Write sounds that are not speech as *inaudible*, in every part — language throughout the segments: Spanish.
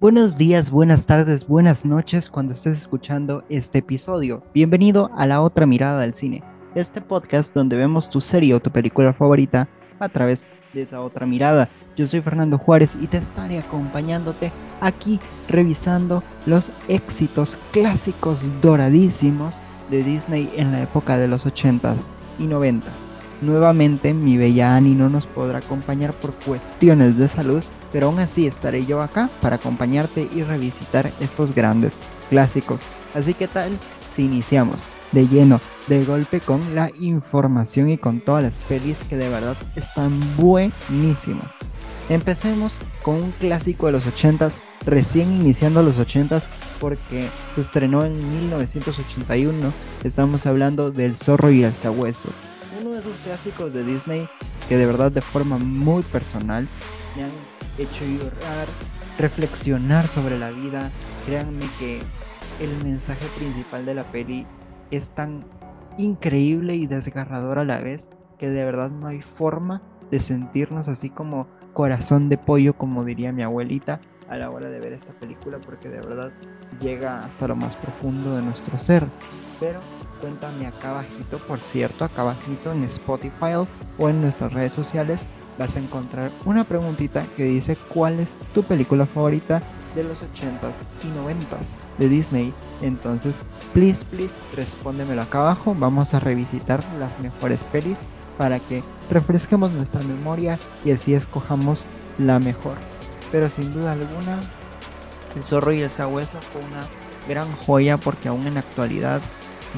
Buenos días, buenas tardes, buenas noches cuando estés escuchando este episodio. Bienvenido a La Otra Mirada del Cine, este podcast donde vemos tu serie o tu película favorita a través de esa otra mirada. Yo soy Fernando Juárez y te estaré acompañándote aquí revisando los éxitos clásicos doradísimos de Disney en la época de los 80s y 90s. Nuevamente mi bella Annie no nos podrá acompañar por cuestiones de salud, pero aún así estaré yo acá para acompañarte y revisitar estos grandes clásicos. Así que tal si iniciamos de lleno, de golpe con la información y con todas las pelis que de verdad están buenísimas. Empecemos con un clásico de los 80s, recién iniciando los 80s porque se estrenó en 1981. Estamos hablando del zorro y el sabueso. Esos clásicos de Disney que de verdad de forma muy personal me han hecho llorar, reflexionar sobre la vida. Créanme que el mensaje principal de la peli es tan increíble y desgarrador a la vez que de verdad no hay forma de sentirnos así como corazón de pollo, como diría mi abuelita, a la hora de ver esta película, porque de verdad llega hasta lo más profundo de nuestro ser. Pero cuéntame acá abajito, por cierto, acá abajito en Spotify o en nuestras redes sociales vas a encontrar una preguntita que dice cuál es tu película favorita de los 80s y 90s de Disney. Entonces, please, please, respóndemelo acá abajo. Vamos a revisitar las mejores pelis para que refresquemos nuestra memoria y así escojamos la mejor. Pero sin duda alguna, El zorro y el sabueso fue una gran joya porque aún en la actualidad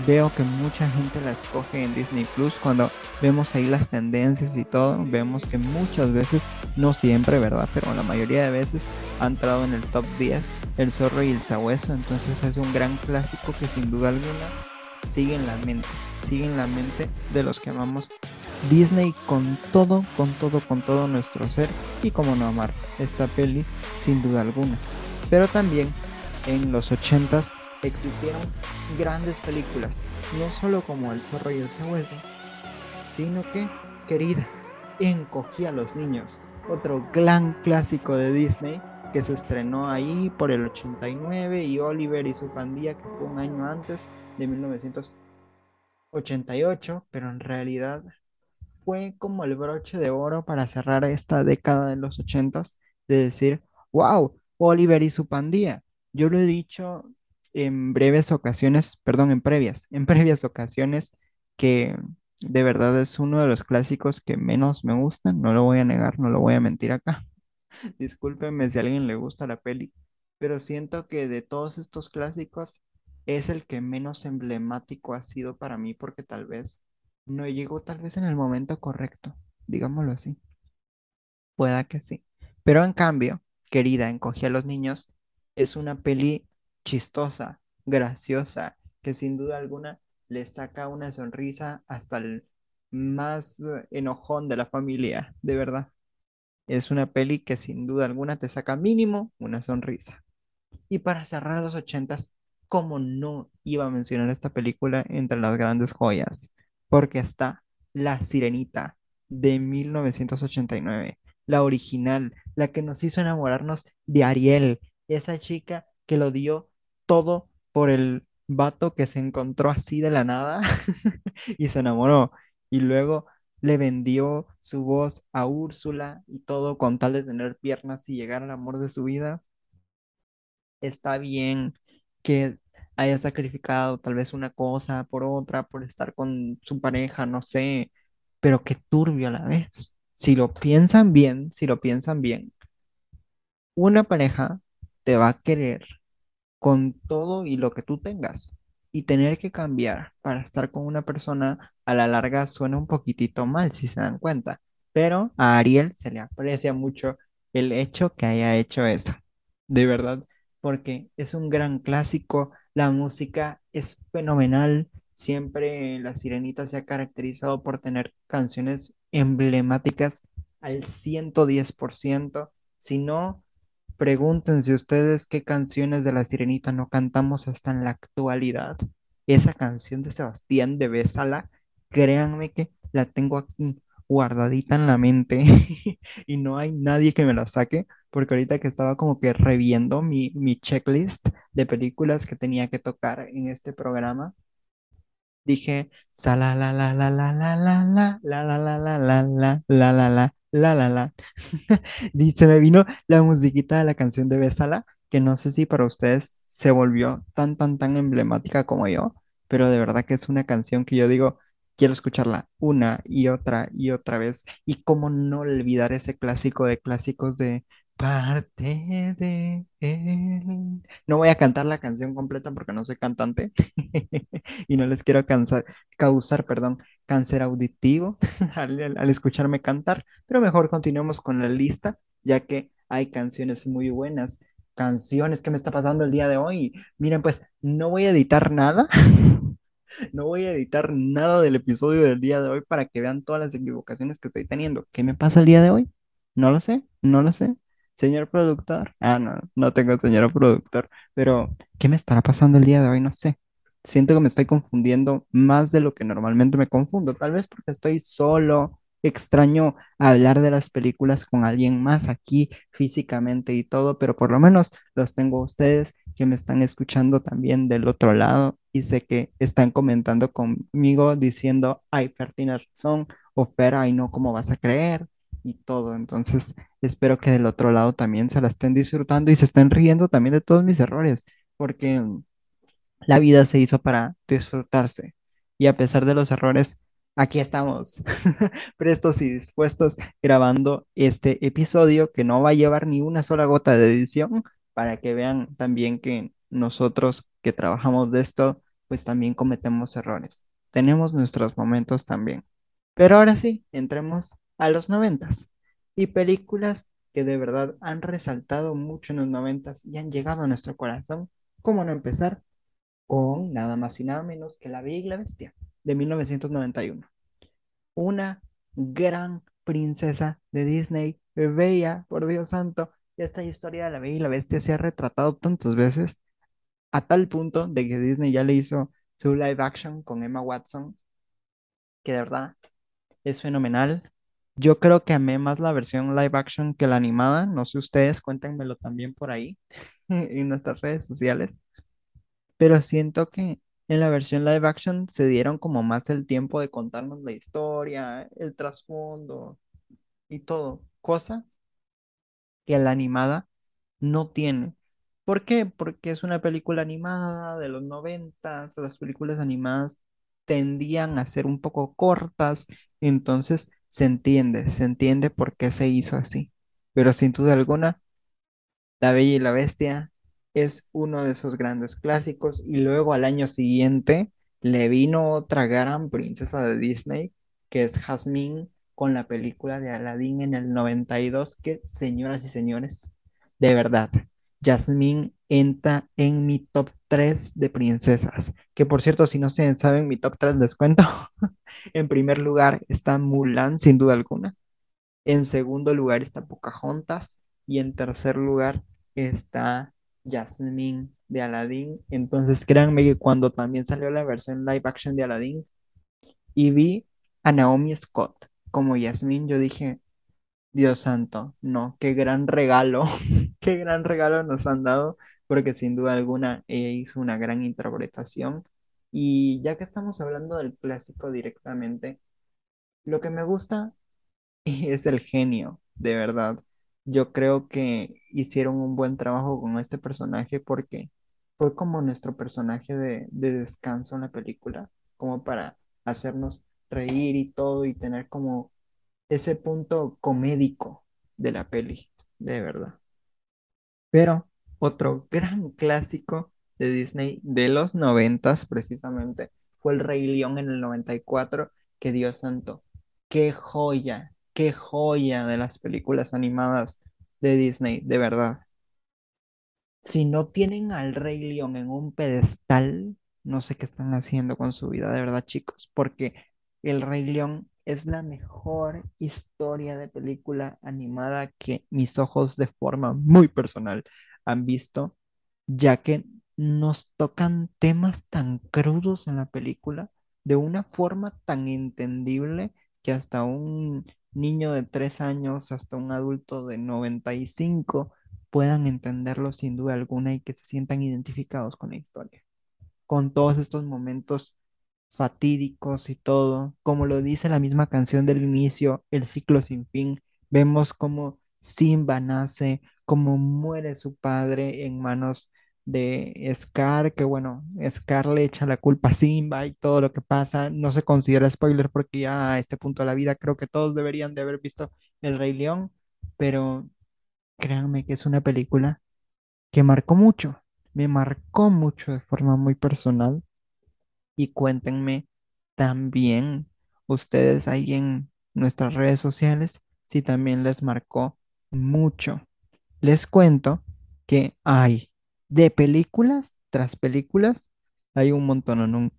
veo que mucha gente la escoge en Disney Plus cuando vemos ahí las tendencias y todo, vemos que muchas veces, no siempre, ¿verdad? Pero la mayoría de veces ha entrado en el top 10 El zorro y el sabueso, entonces es un gran clásico que sin duda alguna sigue en la mente, sigue en la mente de los que amamos Disney con todo, con todo, con todo nuestro ser y como no amar esta peli sin duda alguna. Pero también en los 80s existieron grandes películas, no solo como El zorro y el sabueso, sino que, querida, encogí a los niños, otro gran clásico de Disney que se estrenó ahí por el 89 y Oliver y su pandilla que fue un año antes de 1988, pero en realidad fue como el broche de oro para cerrar esta década de los 80s de decir, wow, Oliver y su pandilla. Yo lo he dicho en breves ocasiones, perdón, en previas, en previas ocasiones que de verdad es uno de los clásicos que menos me gustan, no lo voy a negar, no lo voy a mentir acá. *laughs* Discúlpenme si a alguien le gusta la peli, pero siento que de todos estos clásicos es el que menos emblemático ha sido para mí porque tal vez no llegó tal vez en el momento correcto, digámoslo así. Pueda que sí. Pero en cambio, querida, encogí a los niños, es una peli chistosa, graciosa, que sin duda alguna le saca una sonrisa hasta el más eh, enojón de la familia, de verdad. Es una peli que sin duda alguna te saca mínimo una sonrisa. Y para cerrar los ochentas, ¿cómo no iba a mencionar esta película entre las grandes joyas? Porque está La Sirenita de 1989, la original, la que nos hizo enamorarnos de Ariel, esa chica que lo dio todo por el vato que se encontró así de la nada *laughs* y se enamoró. Y luego le vendió su voz a Úrsula y todo con tal de tener piernas y llegar al amor de su vida. Está bien que haya sacrificado tal vez una cosa por otra, por estar con su pareja, no sé, pero qué turbio a la vez. Si lo piensan bien, si lo piensan bien, una pareja te va a querer con todo y lo que tú tengas. Y tener que cambiar para estar con una persona a la larga suena un poquitito mal, si se dan cuenta. Pero a Ariel se le aprecia mucho el hecho que haya hecho eso. De verdad, porque es un gran clásico, la música es fenomenal. Siempre La Sirenita se ha caracterizado por tener canciones emblemáticas al 110%. Si no, Pregúntense ustedes qué canciones de La Sirenita no cantamos hasta en la actualidad. Esa canción de Sebastián de Bésala, créanme que la tengo aquí guardadita en la mente y no hay nadie que me la saque, porque ahorita que estaba como que reviendo mi, checklist de películas que tenía que tocar en este programa, dije, la la la *laughs* se me vino la musiquita de la canción de Bésala, que no sé si para ustedes se volvió tan, tan, tan emblemática como yo, pero de verdad que es una canción que yo digo, quiero escucharla una y otra y otra vez. Y cómo no olvidar ese clásico de clásicos de parte de él. No voy a cantar la canción completa porque no soy cantante *laughs* y no les quiero cansar, causar, perdón, cáncer auditivo *laughs* al, al- escucharme cantar, pero mejor continuemos con la lista, ya que hay canciones muy buenas. Canciones que me está pasando el día de hoy. Miren, pues no voy a editar nada. *laughs* No voy a editar nada del episodio del día de hoy para que vean todas las equivocaciones que estoy teniendo. ¿Qué me pasa el día de hoy? No lo sé, no lo sé. Señor productor. Ah, no, no tengo señor productor. Pero, ¿qué me estará pasando el día de hoy? No sé. Siento que me estoy confundiendo más de lo que normalmente me confundo. Tal vez porque estoy solo. Extraño hablar de las películas con alguien más aquí físicamente y todo, pero por lo menos los tengo a ustedes que me están escuchando también del otro lado y sé que están comentando conmigo diciendo, ay, Fer tiene razón, o ay, no, ¿cómo vas a creer? Y todo. Entonces, espero que del otro lado también se la estén disfrutando y se estén riendo también de todos mis errores, porque mm, la vida se hizo para disfrutarse. Y a pesar de los errores, aquí estamos, *laughs* prestos y dispuestos, grabando este episodio que no va a llevar ni una sola gota de edición, para que vean también que nosotros que trabajamos de esto, pues también cometemos errores. Tenemos nuestros momentos también. Pero ahora sí, entremos a los noventas y películas que de verdad han resaltado mucho en los noventas y han llegado a nuestro corazón. ¿Cómo no empezar? con nada más y nada menos que La Bella y la Bestia de 1991. Una gran princesa de Disney, bella, por Dios santo. Esta historia de La Bella y la Bestia se ha retratado tantas veces a tal punto de que Disney ya le hizo su live action con Emma Watson, que de verdad es fenomenal. Yo creo que amé más la versión live action que la animada. No sé ustedes, cuéntenmelo también por ahí *laughs* en nuestras redes sociales pero siento que en la versión live action se dieron como más el tiempo de contarnos la historia, el trasfondo y todo, cosa que la animada no tiene. ¿Por qué? Porque es una película animada de los noventas, las películas animadas tendían a ser un poco cortas, entonces se entiende, se entiende por qué se hizo así. Pero sin duda alguna, la Bella y la Bestia es uno de esos grandes clásicos y luego al año siguiente le vino otra gran princesa de Disney que es Jasmine con la película de Aladdin en el 92 que señoras y señores, de verdad, Jasmine entra en mi top 3 de princesas, que por cierto si no se saben mi top 3 les cuento, *laughs* en primer lugar está Mulan sin duda alguna. En segundo lugar está Pocahontas y en tercer lugar está Jasmine de Aladdin. Entonces créanme que cuando también salió la versión live action de Aladdin y vi a Naomi Scott como Jasmine, yo dije, Dios santo, no, qué gran regalo, *laughs* qué gran regalo nos han dado, porque sin duda alguna ella hizo una gran interpretación. Y ya que estamos hablando del clásico directamente, lo que me gusta *laughs* es el genio, de verdad. Yo creo que hicieron un buen trabajo con este personaje porque fue como nuestro personaje de, de descanso en la película, como para hacernos reír y todo y tener como ese punto comédico de la peli, de verdad. Pero otro gran clásico de Disney de los noventas precisamente fue El Rey León en el 94 que Dios santo, qué joya, qué joya de las películas animadas de Disney, de verdad. Si no tienen al Rey León en un pedestal, no sé qué están haciendo con su vida, de verdad, chicos, porque El Rey León es la mejor historia de película animada que mis ojos de forma muy personal han visto, ya que nos tocan temas tan crudos en la película de una forma tan entendible que hasta un niño de tres años, hasta un adulto de 95 puedan entenderlo sin duda alguna y que se sientan identificados con la historia, con todos estos momentos fatídicos y todo, como lo dice la misma canción del inicio, el ciclo sin fin, vemos cómo Simba nace, cómo muere su padre en manos de Scar, que bueno, Scar le echa la culpa a Simba y todo lo que pasa, no se considera spoiler porque ya a este punto de la vida creo que todos deberían de haber visto El Rey León, pero créanme que es una película que marcó mucho, me marcó mucho de forma muy personal y cuéntenme también ustedes ahí en nuestras redes sociales si también les marcó mucho. Les cuento que hay de películas tras películas, hay un montón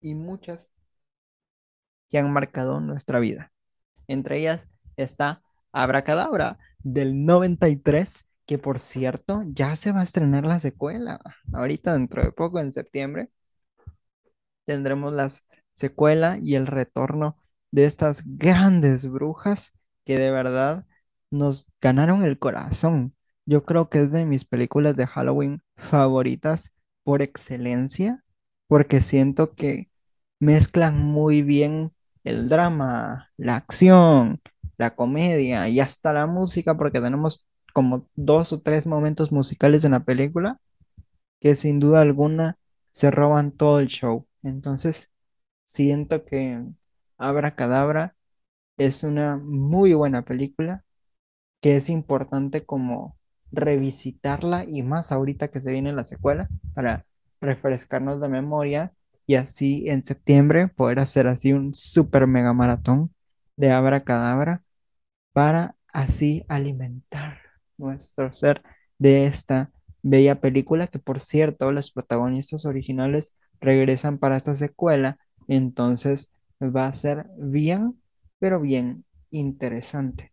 y muchas que han marcado nuestra vida. Entre ellas está Abracadabra del 93, que por cierto ya se va a estrenar la secuela. Ahorita dentro de poco, en septiembre, tendremos la secuela y el retorno de estas grandes brujas que de verdad nos ganaron el corazón. Yo creo que es de mis películas de Halloween favoritas por excelencia, porque siento que mezclan muy bien el drama, la acción, la comedia y hasta la música, porque tenemos como dos o tres momentos musicales en la película que sin duda alguna se roban todo el show. Entonces, siento que Abra Cadabra es una muy buena película que es importante como revisitarla y más ahorita que se viene la secuela para refrescarnos la memoria y así en septiembre poder hacer así un super mega maratón de Abra Cadabra para así alimentar nuestro ser de esta bella película que por cierto los protagonistas originales regresan para esta secuela entonces va a ser bien pero bien interesante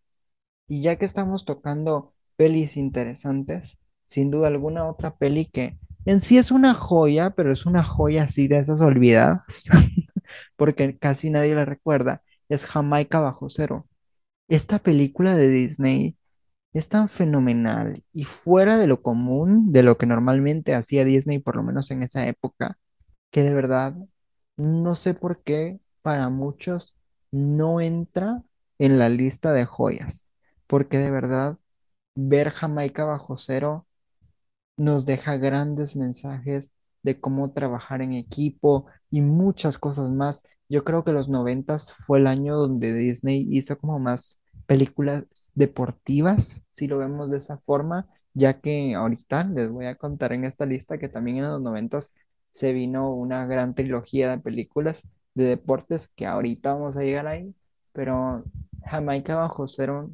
y ya que estamos tocando pelis interesantes, sin duda alguna otra peli que en sí es una joya, pero es una joya así de esas olvidadas, *laughs* porque casi nadie la recuerda, es Jamaica bajo cero. Esta película de Disney es tan fenomenal y fuera de lo común, de lo que normalmente hacía Disney, por lo menos en esa época, que de verdad no sé por qué para muchos no entra en la lista de joyas, porque de verdad ver Jamaica bajo cero nos deja grandes mensajes de cómo trabajar en equipo y muchas cosas más. Yo creo que los noventas fue el año donde Disney hizo como más películas deportivas, si lo vemos de esa forma, ya que ahorita les voy a contar en esta lista que también en los noventas se vino una gran trilogía de películas de deportes que ahorita vamos a llegar ahí, pero Jamaica bajo cero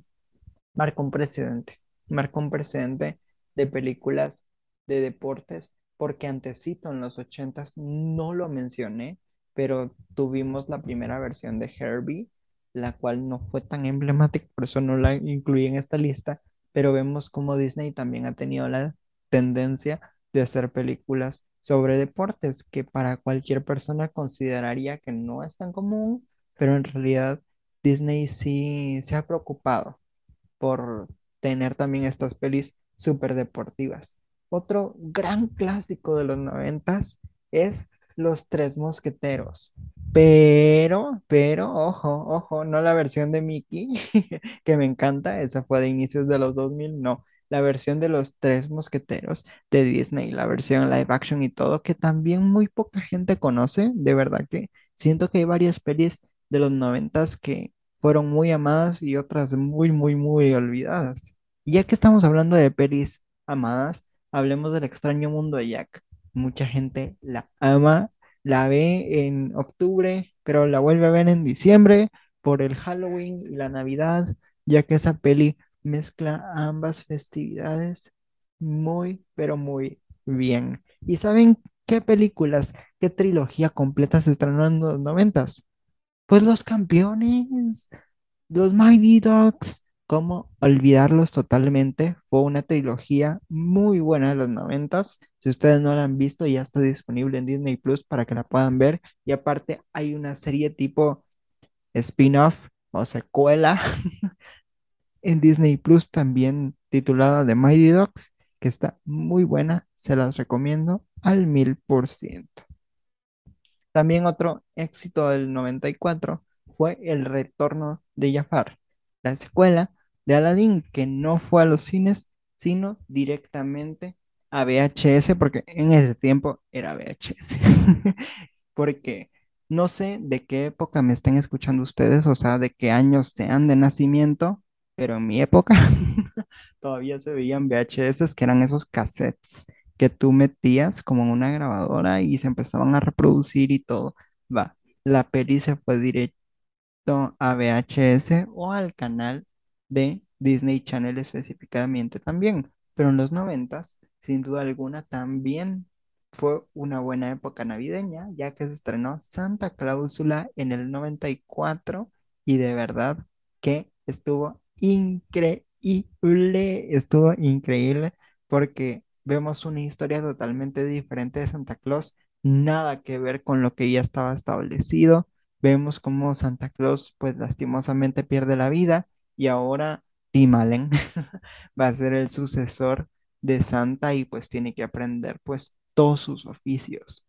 marcó un precedente marcó un precedente de películas de deportes, porque antesito en los ochentas no lo mencioné, pero tuvimos la primera versión de Herbie, la cual no fue tan emblemática, por eso no la incluí en esta lista, pero vemos como Disney también ha tenido la tendencia de hacer películas sobre deportes, que para cualquier persona consideraría que no es tan común, pero en realidad Disney sí se ha preocupado por tener también estas pelis súper deportivas. Otro gran clásico de los noventas es Los Tres Mosqueteros. Pero, pero, ojo, ojo, no la versión de Mickey, *laughs* que me encanta, esa fue de inicios de los 2000, no, la versión de Los Tres Mosqueteros de Disney, la versión live action y todo, que también muy poca gente conoce, de verdad que siento que hay varias pelis de los noventas que fueron muy amadas y otras muy, muy, muy olvidadas. Y ya que estamos hablando de pelis amadas, hablemos del extraño mundo de Jack. Mucha gente la ama, la ve en octubre, pero la vuelve a ver en diciembre por el Halloween y la Navidad, ya que esa peli mezcla ambas festividades muy, pero muy bien. ¿Y saben qué películas, qué trilogía completa se estrenó en los noventas? Pues Los Campeones, los Mighty Dogs, ¿Cómo olvidarlos totalmente? Fue una trilogía muy buena de los noventas. Si ustedes no la han visto, ya está disponible en Disney Plus para que la puedan ver. Y aparte hay una serie tipo spin-off o secuela *laughs* en Disney Plus también titulada The Mighty Ducks, que está muy buena, se las recomiendo al mil por ciento. También otro éxito del 94 fue El Retorno de Jafar, la secuela de Aladdin, que no fue a los cines, sino directamente a VHS, porque en ese tiempo era VHS. *laughs* porque no sé de qué época me estén escuchando ustedes, o sea, de qué años sean de nacimiento, pero en mi época *laughs* todavía se veían VHS, que eran esos cassettes que tú metías como en una grabadora y se empezaban a reproducir y todo. Va, la peli se fue directo a VHS o al canal de Disney Channel específicamente también, pero en los noventas, sin duda alguna, también fue una buena época navideña, ya que se estrenó Santa Cláusula en el 94 y de verdad que estuvo increíble, estuvo increíble porque vemos una historia totalmente diferente de Santa Claus, nada que ver con lo que ya estaba establecido. Vemos cómo Santa Claus, pues lastimosamente pierde la vida y ahora Tim Allen *laughs* va a ser el sucesor de Santa y pues tiene que aprender pues todos sus oficios.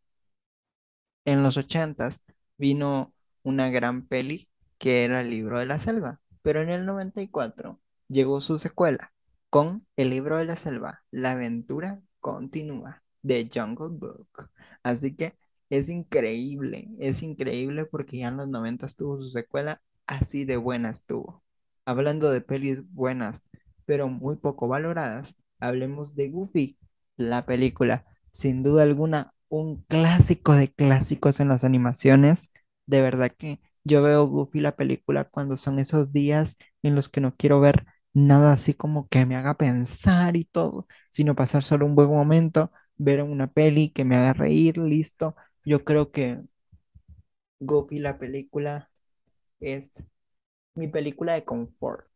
En los ochentas vino una gran peli que era el libro de la selva, pero en el 94 llegó su secuela con el libro de la selva, La aventura continúa de Jungle Book. Así que es increíble, es increíble porque ya en los 90 tuvo su secuela, así de buena estuvo. Hablando de pelis buenas, pero muy poco valoradas, hablemos de Goofy, la película sin duda alguna, un clásico de clásicos en las animaciones. De verdad que yo veo Goofy la película cuando son esos días en los que no quiero ver nada así como que me haga pensar y todo, sino pasar solo un buen momento, ver una peli que me haga reír, listo. Yo creo que Goofy la película es mi película de confort,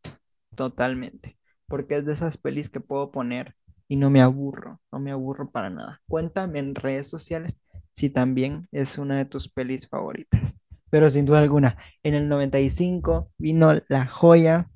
totalmente, porque es de esas pelis que puedo poner y no me aburro, no me aburro para nada. Cuéntame en redes sociales si también es una de tus pelis favoritas. Pero sin duda alguna, en el 95 vino la joya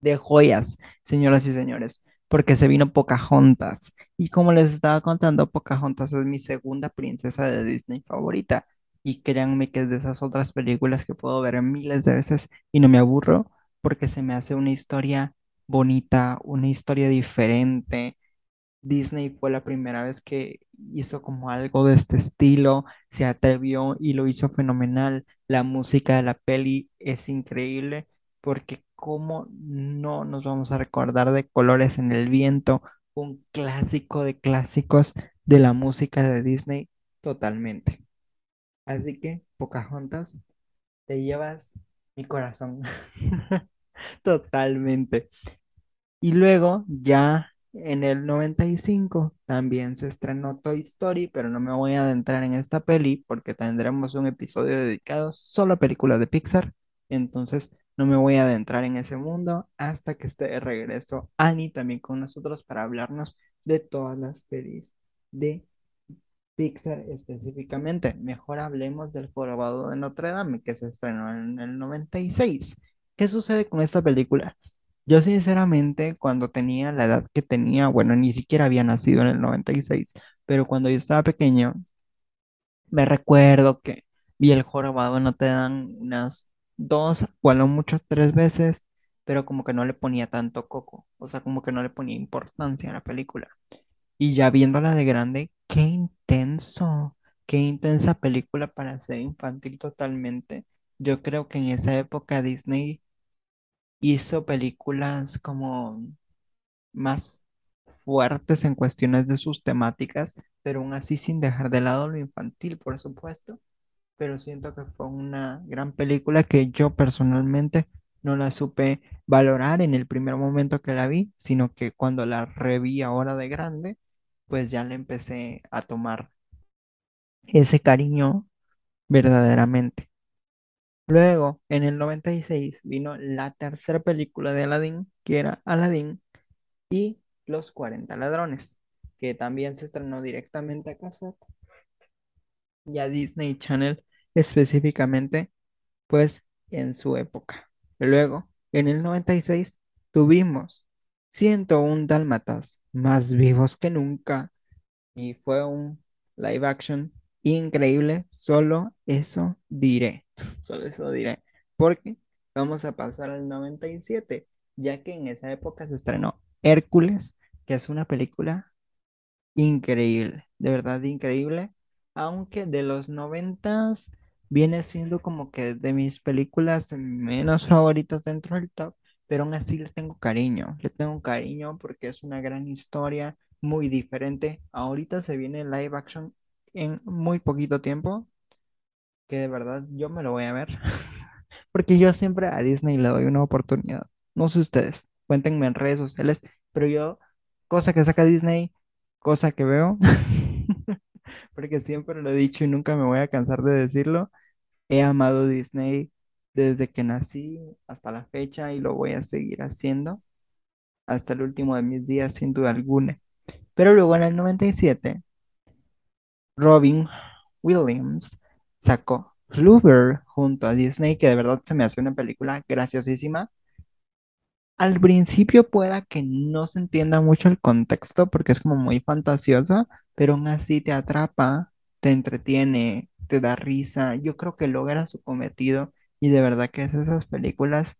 de joyas, señoras y señores, porque se vino Pocahontas. Y como les estaba contando, Pocahontas es mi segunda princesa de Disney favorita. Y créanme que es de esas otras películas que puedo ver miles de veces y no me aburro porque se me hace una historia bonita, una historia diferente. Disney fue la primera vez que hizo como algo de este estilo, se atrevió y lo hizo fenomenal. La música de la peli es increíble porque cómo no nos vamos a recordar de Colores en el Viento, un clásico de clásicos de la música de Disney totalmente. Así que, Pocahontas, te llevas mi corazón. *laughs* Totalmente. Y luego, ya en el 95, también se estrenó Toy Story, pero no me voy a adentrar en esta peli porque tendremos un episodio dedicado solo a películas de Pixar. Entonces, no me voy a adentrar en ese mundo hasta que esté de regreso Annie también con nosotros para hablarnos de todas las pelis de Pixar específicamente. Mejor hablemos del Jorobado de Notre Dame que se estrenó en el 96. ¿Qué sucede con esta película? Yo sinceramente, cuando tenía la edad que tenía, bueno, ni siquiera había nacido en el 96, pero cuando yo estaba pequeño, me recuerdo que vi el jorobado no te dan unas dos o a lo tres veces, pero como que no le ponía tanto coco, o sea, como que no le ponía importancia a la película. Y ya viéndola de grande, qué intenso, qué intensa película para ser infantil totalmente. Yo creo que en esa época Disney hizo películas como más fuertes en cuestiones de sus temáticas, pero aún así sin dejar de lado lo infantil, por supuesto. Pero siento que fue una gran película que yo personalmente no la supe valorar en el primer momento que la vi, sino que cuando la reví ahora de grande, pues ya le empecé a tomar ese cariño verdaderamente. Luego, en el 96, vino la tercera película de Aladdin, que era Aladdin y Los 40 Ladrones, que también se estrenó directamente a casa y a Disney Channel específicamente pues en su época. Luego, en el 96, tuvimos 101 dálmatas más vivos que nunca y fue un live action increíble, solo eso diré, *laughs* solo eso diré, porque vamos a pasar al 97, ya que en esa época se estrenó Hércules, que es una película increíble, de verdad increíble, aunque de los noventas viene siendo como que de mis películas menos *laughs* favoritas dentro del top, pero aún así le tengo cariño, le tengo cariño porque es una gran historia, muy diferente. Ahorita se viene live action en muy poquito tiempo, que de verdad yo me lo voy a ver, *laughs* porque yo siempre a Disney le doy una oportunidad. No sé ustedes, cuéntenme en redes sociales, pero yo, cosa que saca Disney, cosa que veo, *laughs* porque siempre lo he dicho y nunca me voy a cansar de decirlo, he amado Disney desde que nací hasta la fecha y lo voy a seguir haciendo hasta el último de mis días, sin duda alguna. Pero luego en el 97, Robin Williams sacó Flubber junto a Disney, que de verdad se me hace una película graciosísima. Al principio pueda que no se entienda mucho el contexto porque es como muy fantasiosa, pero aún así te atrapa, te entretiene, te da risa. Yo creo que logra su cometido y de verdad que es esas películas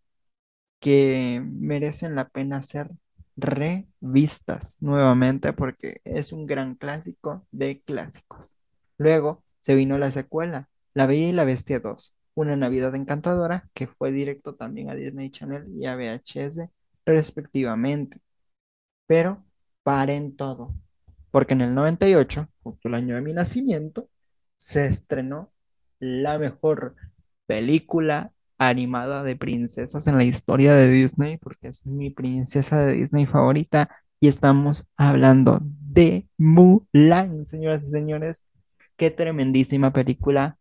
que merecen la pena ser revistas nuevamente porque es un gran clásico de clásicos. Luego se vino la secuela, La Bella y la Bestia 2, una Navidad encantadora que fue directo también a Disney Channel y a VHS respectivamente. Pero paren todo, porque en el 98, justo el año de mi nacimiento, se estrenó la mejor película animada de princesas en la historia de Disney, porque es mi princesa de Disney favorita, y estamos hablando de Mulan, señoras y señores. Qué tremendísima película,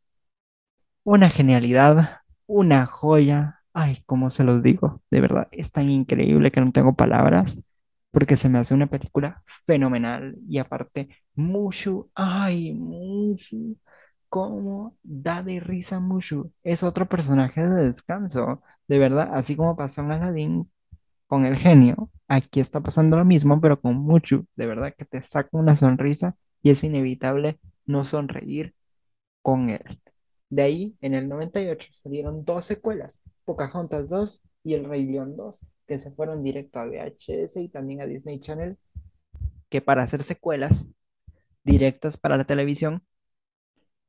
una genialidad, una joya. Ay, ¿cómo se los digo? De verdad, es tan increíble que no tengo palabras, porque se me hace una película fenomenal y aparte, Mushu, ay, Mushu cómo da de risa Mushu. Es otro personaje de descanso, de verdad, así como pasó en Aladdin con el genio, aquí está pasando lo mismo, pero con Mushu, de verdad que te saca una sonrisa y es inevitable no sonreír con él. De ahí, en el 98 salieron dos secuelas, Pocahontas 2 y El Rey León 2, que se fueron directo a VHS y también a Disney Channel, que para hacer secuelas directas para la televisión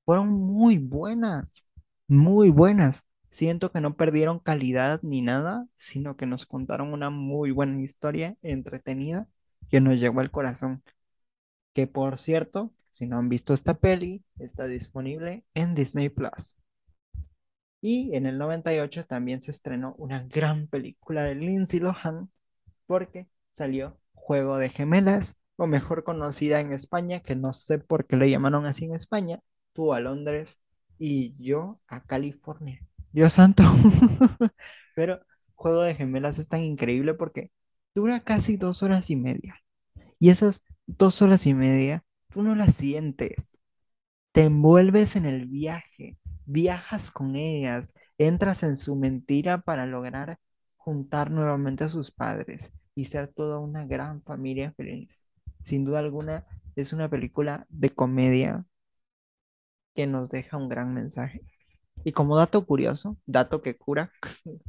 fueron muy buenas, muy buenas. Siento que no perdieron calidad ni nada, sino que nos contaron una muy buena historia entretenida que nos llegó al corazón. Que por cierto, si no han visto esta peli, está disponible en Disney Plus. Y en el 98 también se estrenó una gran película de Lindsay Lohan porque salió Juego de Gemelas, o mejor conocida en España, que no sé por qué le llamaron así en España, tú a Londres y yo a California. Dios santo. *laughs* Pero Juego de Gemelas es tan increíble porque dura casi dos horas y media. Y esas dos horas y media, tú no las sientes. Te envuelves en el viaje, viajas con ellas, entras en su mentira para lograr juntar nuevamente a sus padres y ser toda una gran familia feliz. Sin duda alguna, es una película de comedia que nos deja un gran mensaje. Y como dato curioso, dato que cura, *laughs*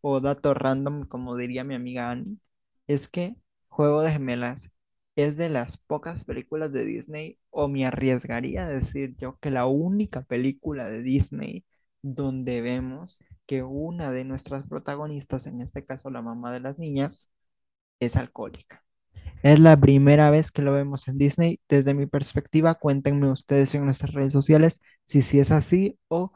o dato random, como diría mi amiga Annie, es que Juego de Gemelas es de las pocas películas de Disney, o me arriesgaría a decir yo que la única película de Disney donde vemos que una de nuestras protagonistas, en este caso la mamá de las niñas, es alcohólica. Es la primera vez que lo vemos en Disney. Desde mi perspectiva, cuéntenme ustedes en nuestras redes sociales si, es así o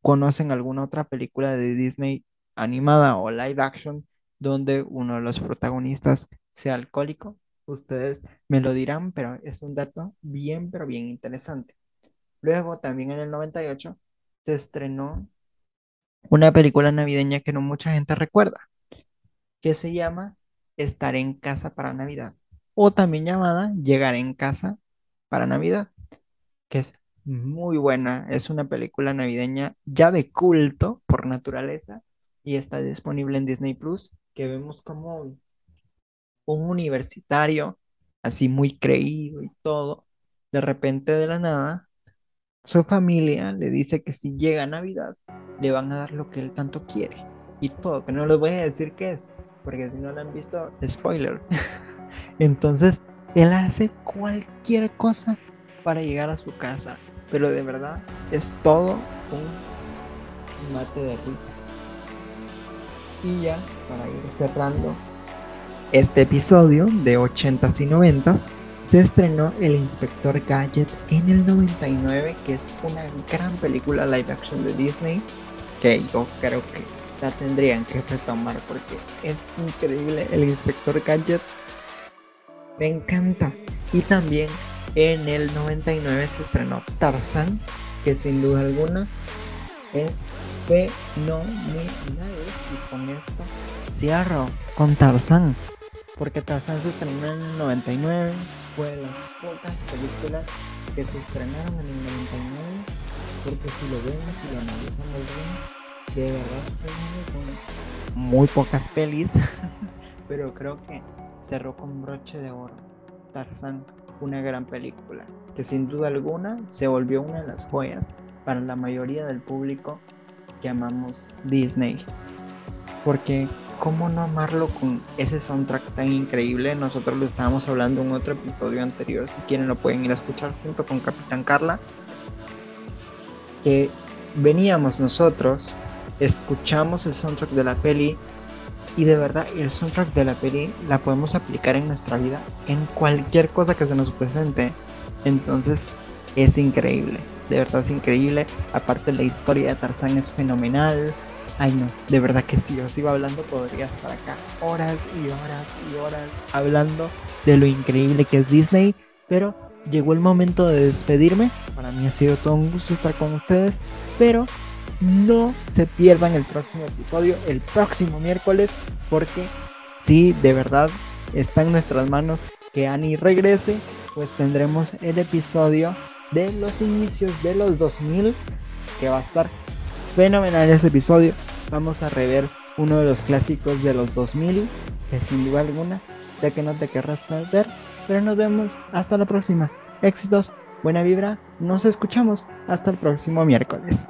conocen alguna otra película de Disney animada o live action donde uno de los protagonistas sea alcohólico. Ustedes me lo dirán, pero es un dato bien, pero bien interesante. Luego, también en el 98, se estrenó una película navideña que no mucha gente recuerda, que se llama Estar en casa para Navidad o también llamada Llegar en casa para Navidad, que es muy buena. Es una película navideña ya de culto, por naturaleza y está disponible en Disney Plus, que vemos como un universitario, así muy creído y todo, de repente de la nada, su familia le dice que si llega Navidad, le van a dar lo que él tanto quiere. Y todo, que no les voy a decir qué es, porque si no lo han visto, spoiler. *laughs* Entonces, él hace cualquier cosa para llegar a su casa, pero de verdad es todo un mate de risa. Y ya, para ir cerrando este episodio de 80s y 90s, se estrenó El Inspector Gadget en el 99, que es una gran película live action de Disney, que yo creo que la tendrían que retomar porque es increíble El Inspector Gadget. Me encanta. Y también en el 99 se estrenó Tarzan, que sin duda alguna es fenomenal. Y con esto cierro con Tarzan. Porque Tarzan se estrenó en el 99. Fue de las pocas películas que se estrenaron en el 99. Porque si lo vemos y lo analizamos bien, de verdad muy pocas pelis. *laughs* pero creo que cerró con broche de oro. Tarzan, una gran película que sin duda alguna se volvió una de las joyas para la mayoría del público que amamos Disney. Porque cómo no amarlo con ese soundtrack tan increíble. Nosotros lo estábamos hablando en otro episodio anterior. Si quieren lo pueden ir a escuchar junto con Capitán Carla. Que veníamos nosotros, escuchamos el soundtrack de la peli y de verdad el soundtrack de la peli la podemos aplicar en nuestra vida en cualquier cosa que se nos presente. Entonces es increíble, de verdad es increíble. Aparte la historia de Tarzán es fenomenal. Ay no, de verdad que si yo sigo hablando podría estar acá horas y horas y horas hablando de lo increíble que es Disney. Pero llegó el momento de despedirme. Para mí ha sido todo un gusto estar con ustedes. Pero no se pierdan el próximo episodio, el próximo miércoles. Porque si de verdad está en nuestras manos que Annie regrese, pues tendremos el episodio de los inicios de los 2000 que va a estar fenomenal ese episodio. Vamos a rever uno de los clásicos de los 2000 que sin duda alguna sé que no te querrás perder, pero nos vemos hasta la próxima. Éxitos, buena vibra, nos escuchamos hasta el próximo miércoles.